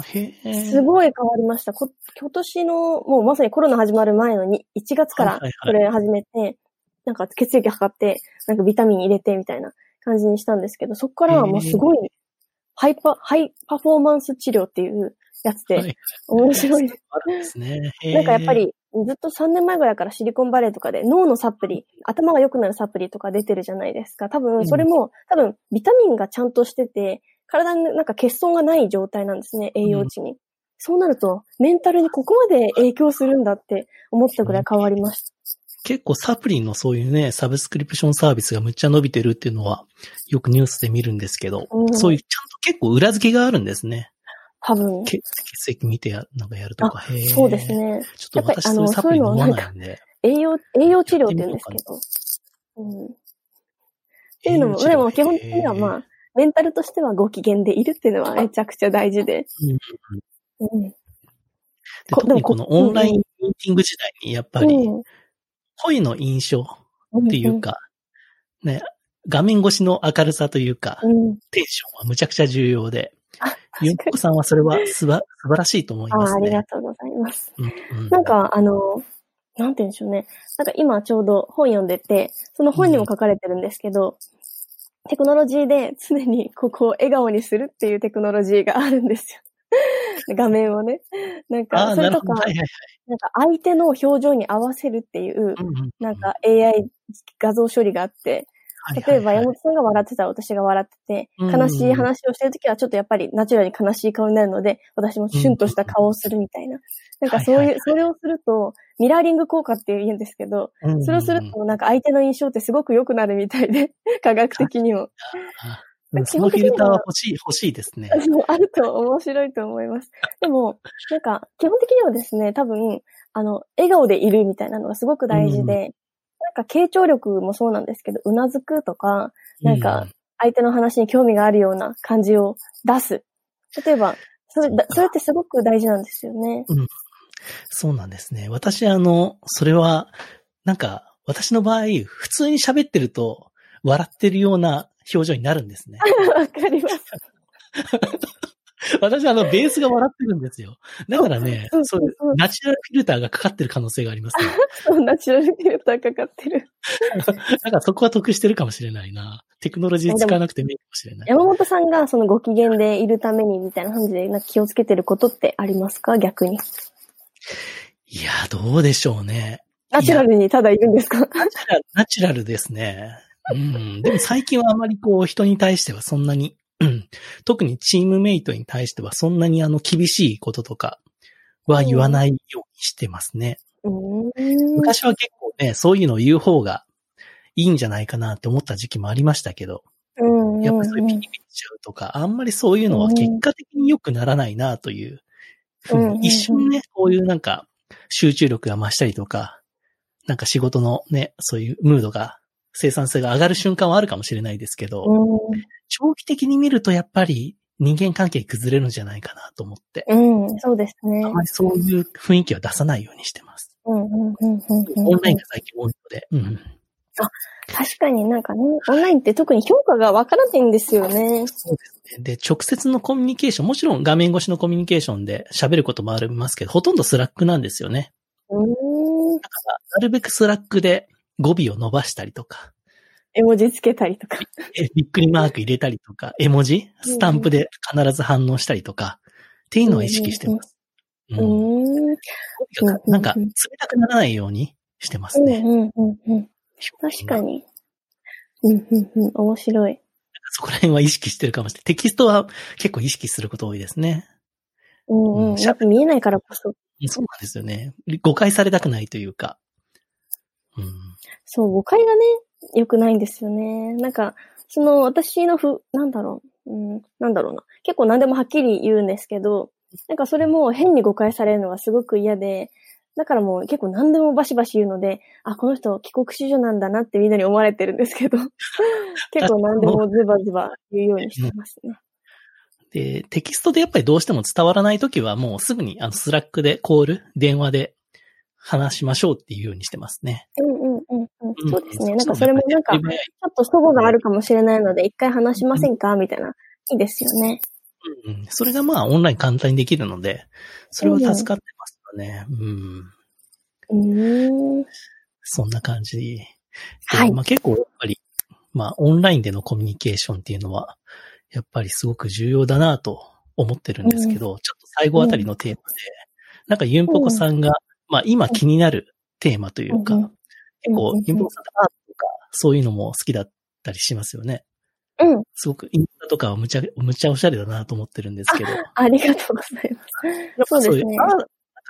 すごい変わりました。こ今年の、もうまさにコロナ始まる前のに1月から
はいはい
これ始めて、なんか血液測って、なんかビタミン入れてみたいな感じにしたんですけど、そこからはもうすごい、ハイパ、ハイパフォーマンス治療っていうやつで、
はい
面白い。
あるんですね。
なんかやっぱ、り、ずっと3年前ぐらいからシリコンバレーとかで脳のサプリ、頭が良くなるサプリとか出てるじゃないですか。多分、それも、多分、ビタミンがちゃんとしてて、体になんか欠損がない状態なんですね、栄養値に。そうなると、メンタルにここまで影響するんだって思ったぐらい変わりました。
結構サプリのそういうね、サブスクリプションサービスがむっちゃ伸びてるっていうのは、よくニュースで見るんですけど、
うん
そういうちゃんと結構裏付けがあるんですね。
多分。
血血液見てや、なんかやるとか。へー
そうです。ね。
ちょっと私そういうサプリ飲まないんで。
栄養、栄養治療って言うんですけど。うん。っていうのも、でも基本的にはまあ、メンタルとしてはご機嫌でいるっていうのはめちゃくちゃ大事で。うん。
で特にこのオンラインミーティング時代にやっぱり
うん
声の印象っていうか、ね、画面越しの明るさというか、
うん。
テンションはむちゃくちゃ重要で、
あ、
ゆんこ。さんはそれはすば 素晴らしいと思い
ああ、
ます
ありが
ね。
とうございます。
うんうん
なんか、あの、なんて言うんでしょうね。なんか今ちょうど本読んでて、その本にも書かれてるんですけど、テクノロジーで常にここを笑顔にするっていうテクノロジーがあるんですよ。画面をね。なん
あ
か、
あ、
それとか
なるほど。はいはいはい。
なんか相手の表情に合わせるっていう、
うんうん
なんか AI 画像処理があって、例えば山本さんが笑ってたら私が笑ってて、
うん
悲しい話をしてるときはちょっとやっぱりナチュラルに悲しい顔になるので、私もシュンとした顔をするみたいな。なんかそういうそれをすると、ミラーリング効果って言うんですけど、それをするとなんか相手の印象ってすごく良くなるみたいで、科学的にも。
うんそのフィルターは欲しい、欲しいですね。
あると面白いと思います。でも、なんか、基本的にはですね、多分、あの、笑顔でいるみたいなのがすごく大事で、
うん
なんか、傾聴力もそうなんですけど、うなずくとか、なんか相手の話に興味があるような感じを出す。例えば、それ、だそれってすごく大事なんですよね。
そうなんですね。私、あの、それは、なんか、私の場合、普通に喋ってると、笑ってるような表情になるんですね。
わかります。
私、あの、ベースが笑ってるんですよ。だからね
そう、
ナチュラルフィルターがかかってる可能性がありますね。
そう、ナチュラルフィルターかかってる。
だからそこは得してるかもしれないな。テクノロジー使わなくてもいいかもしれない。
山本さんがそのご機嫌でいるためにみたいな感じで、なんか気をつけてることってありますか？逆に。
いや、どうでしょうね。
ナチュラルにただいるんですか？
ナチュラルですね。うん。でも最近はあまりこう人に対してはそんなに、うん特にチームメイトに対してはそんなにあの厳しいこととかは言わないようにしてますね。
うーん。
昔は結構ね、そういうのを言う方がいいんじゃないかなって思った時期もありましたけど、
うん
やっぱりそういうピリピリしちゃうとか、あんまりそういうのは結果的に良くならないなというふう
うん
に、一瞬ね、こういうなんか集中力が増したりとか、なんか仕事のね、そういうムードが、生産性が上がる瞬間はあるかもしれないですけど、長期的に見るとやっぱり人間関係崩れるんじゃないかなと思って、
うん。うん、そうですね
あ。まりそういう雰囲気は出さないようにしてます。
うん、うん、うん、うん。
オンラインが最近多いので、うん。
確かになんかね、オンラインって特に評価がわからないんですよね。
そうですね。で、直接のコミュニケーション、もちろん画面越しのコミュニケーションで喋ることもありますけど、ほとんど Slack なんですよね。
うーん。
だから、なるべく Slack で語尾を伸ばしたりとか、
絵文字つけたりとか。
えびっくりマーク入れたりとか、絵文字？スタンプで必ず反応したりとか、っていうのは意識してます。
う
うん
ーん。
なんか、冷たくならないようにしてます
うん、
ね。
うん、うん、うん。確かに。うん、うん、うん。面白い。
そこら辺は意識してるかもしれない。テキストは結構意識すること多いですね。
うんうん。やっぱ見えないからこそ。
そうなんですよね。誤解されたくないというか。うん。
そう、誤解がね、良くないんですよね。なんか、その私のふ、なんだろう、うん、なんだろうな。結構何でもはっきり言うんですけど、なんかそれも変に誤解されるのがすごく嫌で、だからもう結構何でもバシバシ言うので、あ、この人帰国子女なんだなってみんなに思われてるんですけど、結構何でもズバズバ言うようにしてますね。
で、テキストでやっぱりどうしても伝わらないときはもうすぐにあの Slack でコール、電話で話しましょうっていうようにしてますね。
うんうんうんうん。そうですね。なんかそれもなんか、ちょっと齟齬があるかもしれないので、一回話しませんか？みたいな。いいですよね。
うんうん。それがまあオンライン簡単にできるので、それは助かってますよね。
うん。うん。
そんな感じ。はい。まあ結構やっぱり、まあオンラインでのコミュニケーションっていうのは、やっぱりすごく重要だなと思ってるんですけど、うん、ちょっと最後あたりのテーマで、なんかユンポコさんが、まあ今気になるテーマというか、結構ユンポコさんートとかそういうのも好きだったりしますよね。
うん。
すごくインスタとかはむちゃ、むちゃおしゃれだなと思ってるんですけど。
あありがとうございます。そうですね。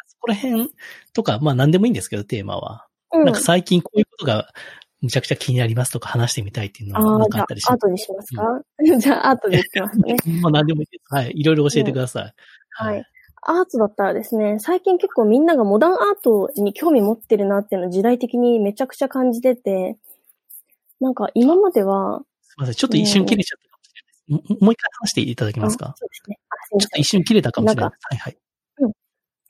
そこら辺とか、まあ何でもいいんですけど、テーマは。うん、なんか最近こういうことがむちゃくちゃ気になりますとか話してみたいっていうのはなかったりします？
アートにしますか、うん、じゃあアートでいきますね。
まあ何でもいいです。はい。いろいろ教えてください。
はい、はいアートだったらですね、最近結構みんながモダンアートに興味持ってるなっていうのを時代的にめちゃくちゃ感じてて、なんか今までは、
すみません、ちょっと一瞬切れちゃったかもしれないです。もう一回話していただけますか？
そうですね。
ちょっと一瞬切れたかもしれないです。はいはい。
うん。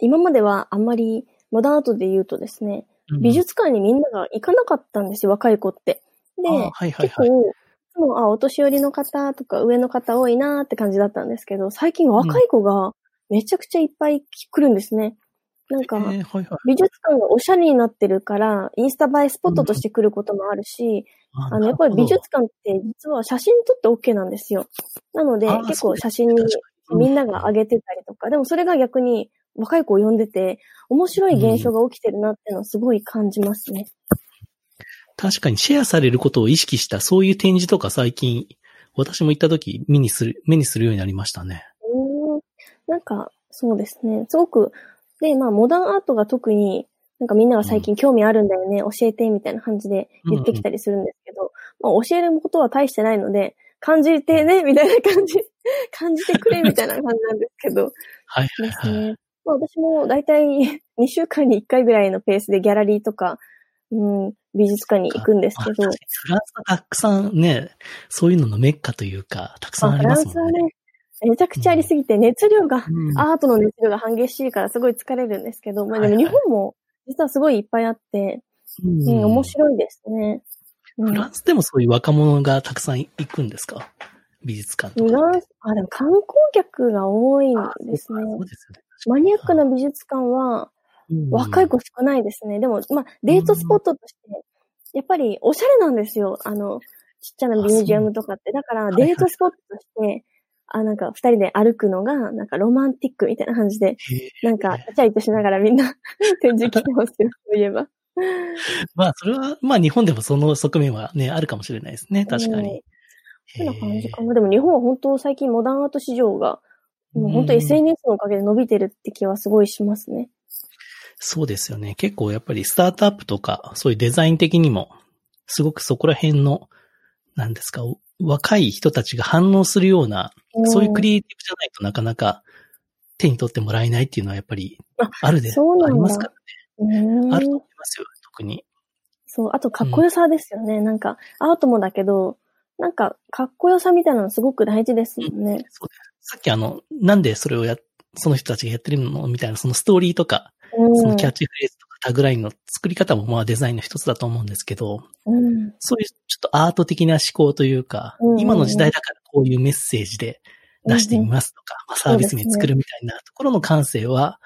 今まではあんまりモダンアートで言うとですね、美術館にみんなが行かなかったんですよ、若い子って。で、はいはいはい、結構、もう、あ、お年寄りの方とか上の方多いなーって感じだったんですけど、最近若い子がめちゃくちゃいっぱい来るんですね。なんか、美術館がおしゃれになってるから、インスタ映えスポットとして来ることもあるし、あの、やっぱり美術館って実は写真撮って OK なんですよ。なので、結構写真にみんなが上げてたりとか、でもそれが逆に若い子を呼んでて、面白い現象が起きてるなっていうのをすごい感じますね。
確かにシェアされることを意識したそういう展示とか最近、私も行った時目にする、目にするようになりましたね。
うん。なんか、そうですね。すごく、で、まあ、モダンアートが特に、なんかみんなが最近興味あるんだよね、うん、教えて、みたいな感じで言ってきたりするんですけど、うんうん、まあ、教えることは大してないので、感じてね、みたいな感じ、感じてくれ、みたいな感じなんですけど。
はいはい、はい、ですね。
まあ、私もだいたい2週間に1回ぐらいのペースでギャラリーとか、うん、美術館に行くんですけど。フラン
スはたくさんね、そういうののメッカというか、たくさんありますもんね。フランスはね、
めちゃくちゃありすぎて、熱量が、うん、アートの熱量が激しいからすごい疲れるんですけど、まあでも日本も実はすごいいっぱいあって、うん、うん、面白いですね、
うん。フランスでもそういう若者がたくさん行くんですか？美術館とか。フランス、
あ、でも観光客が多いんですね。そうですよね。マニアックな美術館は、若い子少ないですね。でも、まあ、デートスポットとして、やっぱりおしゃれなんですよ。あの、ちっちゃなミュージアムとかって。だから、デートスポットとして、あ、なんか、二人で歩くのが、なんかロマンティックみたいな感じで、なんか、チャイとしながらみんな 展示来てますよ、そういえば。
まあ、それは、まあ、日本でもその側面はね、あるかもしれないですね、確かに。
そんな感じかな。でも日本は本当最近モダンアート市場が、もう本当 SNS のおかげで伸びてるって気はすごいしますね。
そうですよね。結構やっぱりスタートアップとか、そういうデザイン的にも、すごくそこら辺の、なんですか、若い人たちが反応するような、そういうクリエイティブじゃないとなかなか手に取ってもらえないっていうのはやっぱりあるで、ありますからね。あると思いますよ、特に。
そう、あとかっこよさですよね。うん、なんか、アートもだけど、なんか、かっこよさみたいなのすごく大事ですもんね。うん、そうです。
さっきあの、なんでそれをや、その人たちがやってるのみたいな、そのストーリーとか、そのキャッチフレーズとかタグラインの作り方もまあデザインの一つだと思うんですけど、
うん、
そういうちょっとアート的な思考というか、うん、今の時代だからこういうメッセージで出してみますとか、まあ、サービスに作るみたいなところの感性は、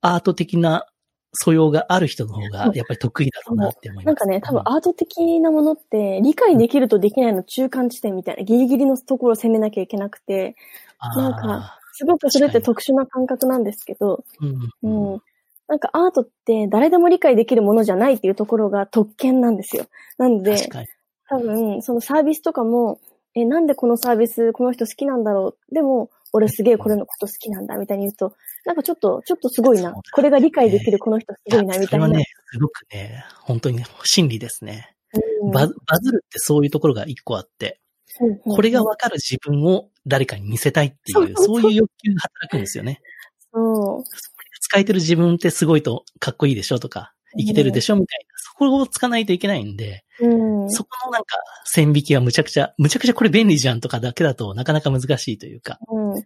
アート的な素養がある人の方がやっぱり得意だろうなって思います。
なんかね、多分アート的なものって理解できるとできないの中間地点みたいなギリギリのところを攻めなきゃいけなくて、なんか、すごくそれって特殊な感覚なんですけど、うん、うん、なんかアートって誰でも理解できるものじゃないっていうところが特権なんですよ。なので、多分、そのサービスとかも、え、なんでこのサービスこの人好きなんだろう。でも、俺すげえこれのこと好きなんだみたいに言うと、なんかちょっと、ちょっとすごいな。これが理解できるこの人すごいなみたいな。
それはね、すごくね、本当に真理ですね。
うん
バズバズるってそういうところが一個あって、これがわかる自分を誰かに見せたいっていう
そう
いう欲求が働くんですよね。
そう。
使えてる自分ってすごいとかっこいいでしょとか、生きてるでしょみたいな、そこをつかないといけないんで、
うん。
そこのなんか線引きはむちゃくちゃ、むちゃくちゃこれ便利じゃんとかだけだとなかなか難しいというか。
うん。
うん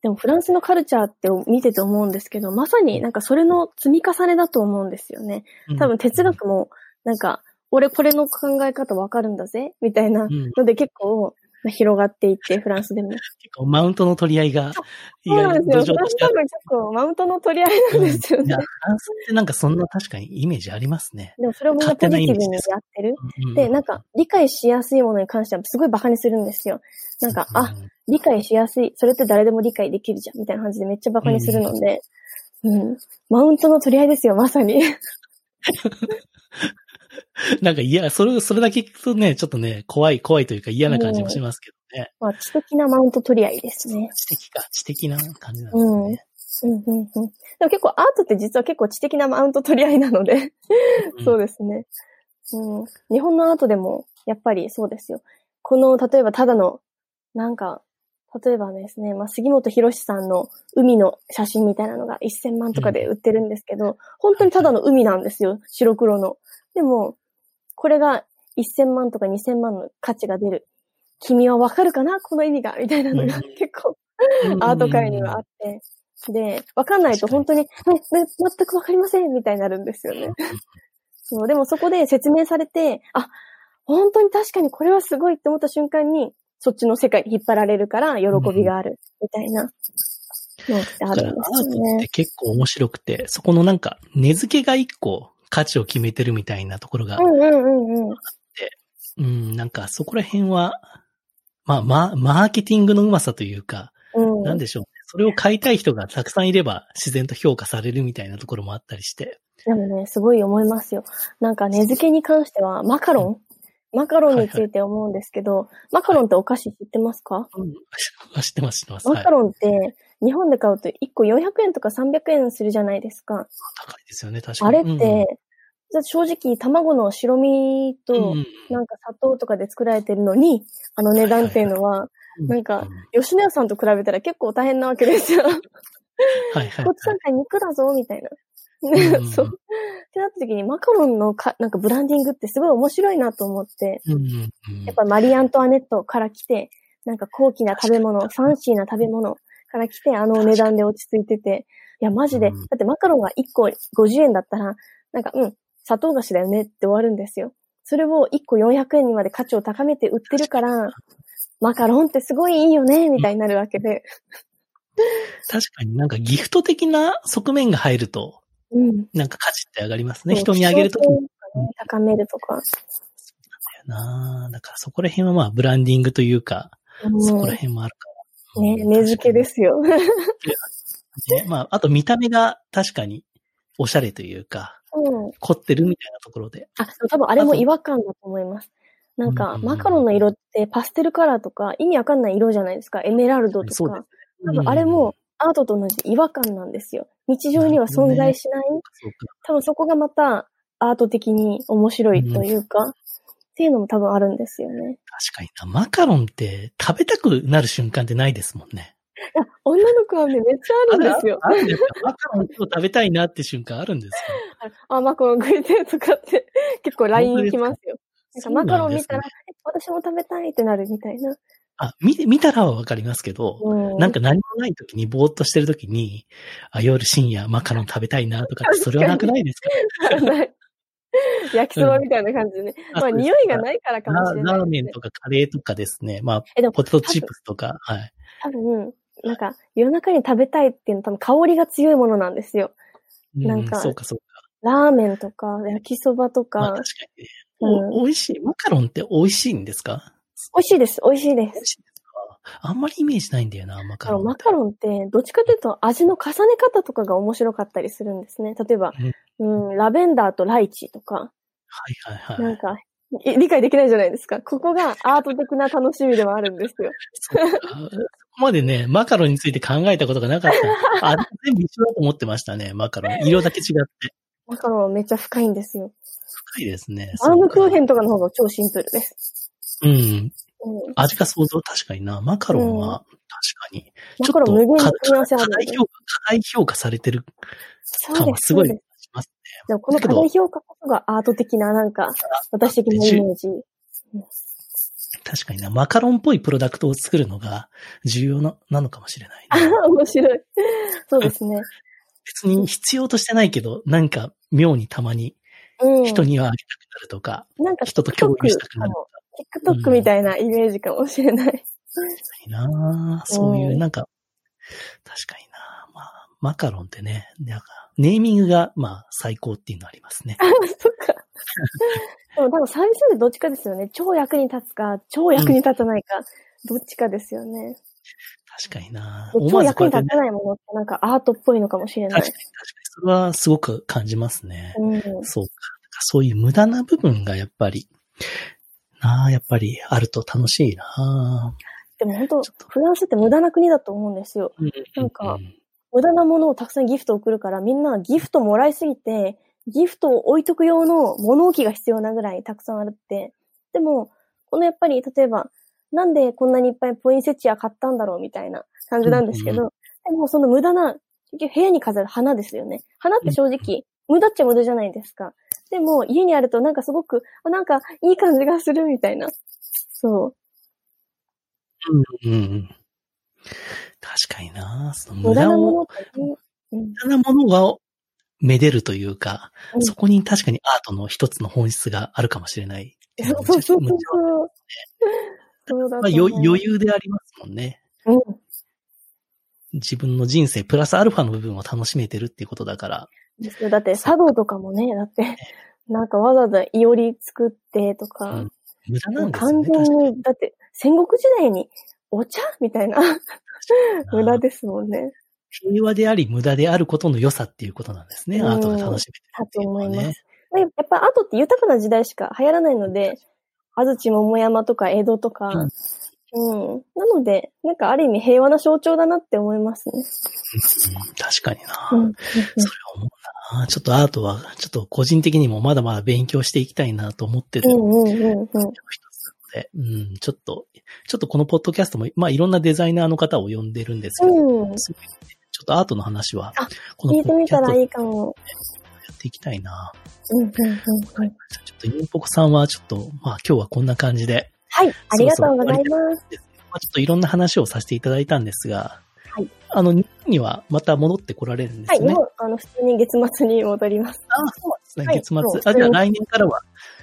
でもフランスのカルチャーって見てて思うんですけど、まさになんかそれの積み重ねだと思うんですよね。多分哲学も、なんか、俺これの考え方わかるんだぜみたいなので結構まあ広がっていって、フランスでも。
結構マウントの取り合いが、意
そうなんですよ。フランス多分結構マウントの取り合いなんですよね
いや、。フランスってなんかそんな確かにイメージありますね。
でもそれをみんなポジティブにやってる。
うん
で、なんか、理解しやすいものに関してはすごいバカにするんですよ。なんか、あ、、理解しやすい。それって誰でも理解できるじゃん。みたいな感じでめっちゃバカにするので、うん。マウントの取り合いですよ、まさに。
なんかいや、それ、それだけ聞くとね、ちょっとね、怖い、怖いというか嫌な感じもしますけどね。
まあ、知的なマウント取り合いですね。
知的か、知的な感じなんですね。
うん、うん、うん。でも結構アートって実は結構知的なマウント取り合いなので、そうですね。うん。日本のアートでも、やっぱりそうですよ。この、例えばただの、なんか、例えばですね、まあ、杉本博さんの海の写真みたいなのが1000万とかで売ってるんですけど、本当にただの海なんですよ。白黒の。でも、これが1000万とか2000万の価値が出る。君はわかるかな？この意味が。みたいなのが
うん
結構、アート界にはあって。で、わかんないと本当に、全くわかりませんみたいになるんですよね。そう、でもそこで説明されて、あ、本当に確かにこれはすごいって思った瞬間に、そっちの世界に引っ張られるから喜びがある、みたいなのってあるんですよ
トって
ね。
結構面白くて、そこのなんか、根付けが一個価値を決めてるみたいなところが、
うんうんうんうん。
うん、なんかそこら辺は、まあ、まあ、マーケティングのうまさというか、
うん、
なんでしょうね。それを買いたい人がたくさんいれば自然と評価されるみたいなところもあったりして。
でもね、すごい思いますよ。なんか根付けに関しては、マカロン？マカロンについて思うんですけど、マカロンってお菓子知ってますか？
うん。知ってます、知ってます。はい
マカ。ロンって、日本で買うと1個400円とか300円するじゃないですか。
高いですよね、確かに。
あれって、正直卵の白身と、
うん、うん
なんか砂糖とかで作られてるのに、あの値段っていうのは、なんか、吉野家さんと比べたら結構大変なわけですよ。
はいはい
こっちなんか肉だぞ、みたいな。
うん
そう。ってなった時にマカロンのか、なんかブランディングってすごい面白いなと思って、
うんうんうん
やっぱマリー・アントワネットから来て、なんか高貴な食べ物、ファンシーな食べ物から来て、あの値段で落ち着いてて、いや、マジで、
うん
だってマカロンが1個50円だったら、なんか、うん、砂糖菓子だよねって終わるんですよ。それを1個400円にまで価値を高めて売ってるから、マカロンってすごいいいよね、みたいになるわけで。
確かになんかギフト的な側面が入ると、
うん。
なんか価値って上がりますね。人にあげるときに。
希少性とかね高めるとか。
なだからそこら辺はまあブランディングというか、
うん
そこら辺もあるから。
ね、
うん
根付けですよ。
ねまあ、あと見た目が確かにおしゃれというか、
うん。
凝ってるみたいなところで。
あ、多分あれも違和感だと思います。なんか、
うん
マカロンの色ってパステルカラーとか意味わかんない色じゃないですか。エメラルドとか。多分あれもアートと同じで違和感なんですよ。日常には存在しない。
そうか。
多分そこがまたアート的に面白いというか、っていうのも多分あるんですよね。
確かにな。マカロンって食べたくなる瞬間ってないですもんね。
いや、女の子はね、めっちゃあるんですよ。
あるんですよ。マカロン今日食べたいなって瞬間あるんですよ。
あ、マカロン食いてとかって 結構 LINE 来ますよ。なんかマカロン見たら、
そう
え私も食べたいってなるみたいな。
あ、見て、見たらはわかりますけど、
うん。
なんか何もない時にぼーっとしてる時に、あ、夜深夜マカロン食べたいなとかって、それはなくないですか？
ない。焼きそばみたいな感じでね。
うです
匂いがないからかもしれない、
ララーメンとかカレーとかですね。まあ、ポテトチップスとか、はい。
多分、なんか、夜中に食べたいっていうのは多分香りが強いものなんですよ。
う
なんか
そうかそうか。
ラーメンとか、焼きそばとか
まあ確、かにね。
うん
お美味しい？マカロンって美味しいんですか？
美味しいです、美味しいです。
あんまりイメージないんだよな、マカロン。
マカロンって、どっちかというと味の重ね方とかが面白かったりするんですね。例えば、うん、ラベンダーとライチとか、
はいはいはい。
なんか、い理解できないじゃないですか。ここがアート的な楽しみでもあるんですよ。
そこまでね、マカロンについて考えたことがなかった。あ、全部一緒だと思ってましたね、マカロン。色だけ違って。
マカロンはめっちゃ深いんですよ。
深いですね。
バームクーヘ
ン。
ンとかの方が超シンプルです。
うん。
うん。
味が想像、確かにな。マカロンは、確かに。
マカロン無限に組み合わせあるんで。
過大評価、過大評価されてる感
そうです。
はすごいします。
でもこの過大評価こそがアート的な、なんか、私的なイメージ。
確かにな。マカロンっぽいプロダクトを作るのが重要ななのかもしれない
あ
な。
面白い。そうですね。
別に必要としてないけど、なんか妙にたまに
うん。
人にはあげたくなるとか、
なんか
人と共有したくなるとか。
TikTok みたいなイメージかもしれない。
いいなそういうう、なんか、確かになまあ、マカロンってね、なんか、ネーミングが、まあ、最高っていうのありますね。
そっか。でも多分サービスでどっちかですよね。超役に立つか、超役に立たないか、どっちかですよね。
確かにな
で超役に立た
ね。
ないものってなんかアートっぽいのかもしれない
確か。に、確かに。それはすごく感じますね。
うん。
そうか。そういう無駄な部分がやっぱり、なあ、やっぱりあると楽しいな
でも本当フランスって無駄な国だと思うんですよ。なんか
うん
無駄なものをたくさんギフト送るから、みんなギフトもらいすぎて、ギフトを置いとく用の物置が必要なぐらいたくさんあるって。でも、このやっぱり、例えば、なんでこんなにいっぱいポインセチア買ったんだろうみたいな感じなんですけど、
うん
でもその無駄な、結局部屋に飾る花ですよね。花って正直、無駄っちゃ無駄じゃないですか。でも、家にあるとなんかすごく、あ、なんかいい感じがするみたいな。そう。
うんうん。確かになその
無
無駄を、無駄なものがめでるというか、
うん
そこに確かにアートの一つの本質があるかもしれない
そう
は。
そうそうそうそう だ
ゃまあ余裕でありますもんね。
うん。
自分の人生プラスアルファの部分を楽しめてるっていうことだから。
ですよだって茶道とかもね、だって、なんかわざわざいおり作ってとか、
うん無駄なんですよ
完
ね。確か
全に、だって戦国時代にお茶みたいな無駄
に
ですもんね。
平和であり無駄であることの良さっていうことなんですね。
うん
アートが楽しめて
と
っていうのはね
思います。。やっぱアートって豊かな時代しか流行らないので、安土桃山とか江戸とか、うん。なので、なんかある意味平和な象徴だなって思いますね。
うん確かにな。
うん。
それは思うな。ちょっとアートは、ちょっと個人的にもまだまだ勉強していきたいなと思ってる
うんうんうんうん。
で、うん、ちょっと、ちょっとこのポッドキャストも、まあいろんなデザイナーの方を呼んでるんですけど、
うん。
ちょっとアートの話は
あ、
この
聞いてみたらい
や
いかも。
っていきたいな。
うんうんうんうん。
ちょっとインポコさんはちょっと、まあ今日はこんな感じで、
はい、ありがとうございます。
まあ、ちょっといろんな話をさせていただいたんですが、
はい
あの、日本にはまた戻ってこられるんで
はい、
すよね。
もう、あの、普通に月末に戻ります。
ああ、そうですね。
はい
月末。あ、じゃあ来年からは、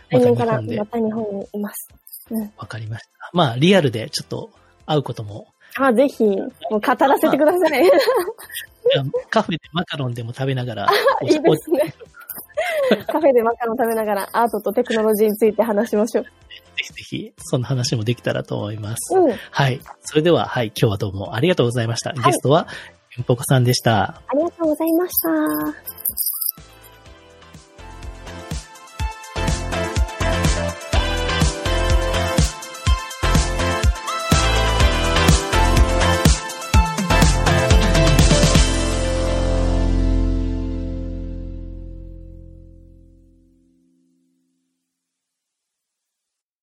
来年からまた日本にいます。うん。
わかりました。まあ、リアルでちょっと会うことも、
あ、ぜひ、もう語らせてください。
いやカフェでマカロンでも食べながら、お
いいですね。カフェでマカロン食べながらアートとテクノロジーについて話しましょう。
ぜひぜひ、その話もできたらと思います。
うん。
はい。それでは、はい、今日はどうもありがとうございました。
い
ゲストは、ゆんぽこさんでした。
ありがとうございました。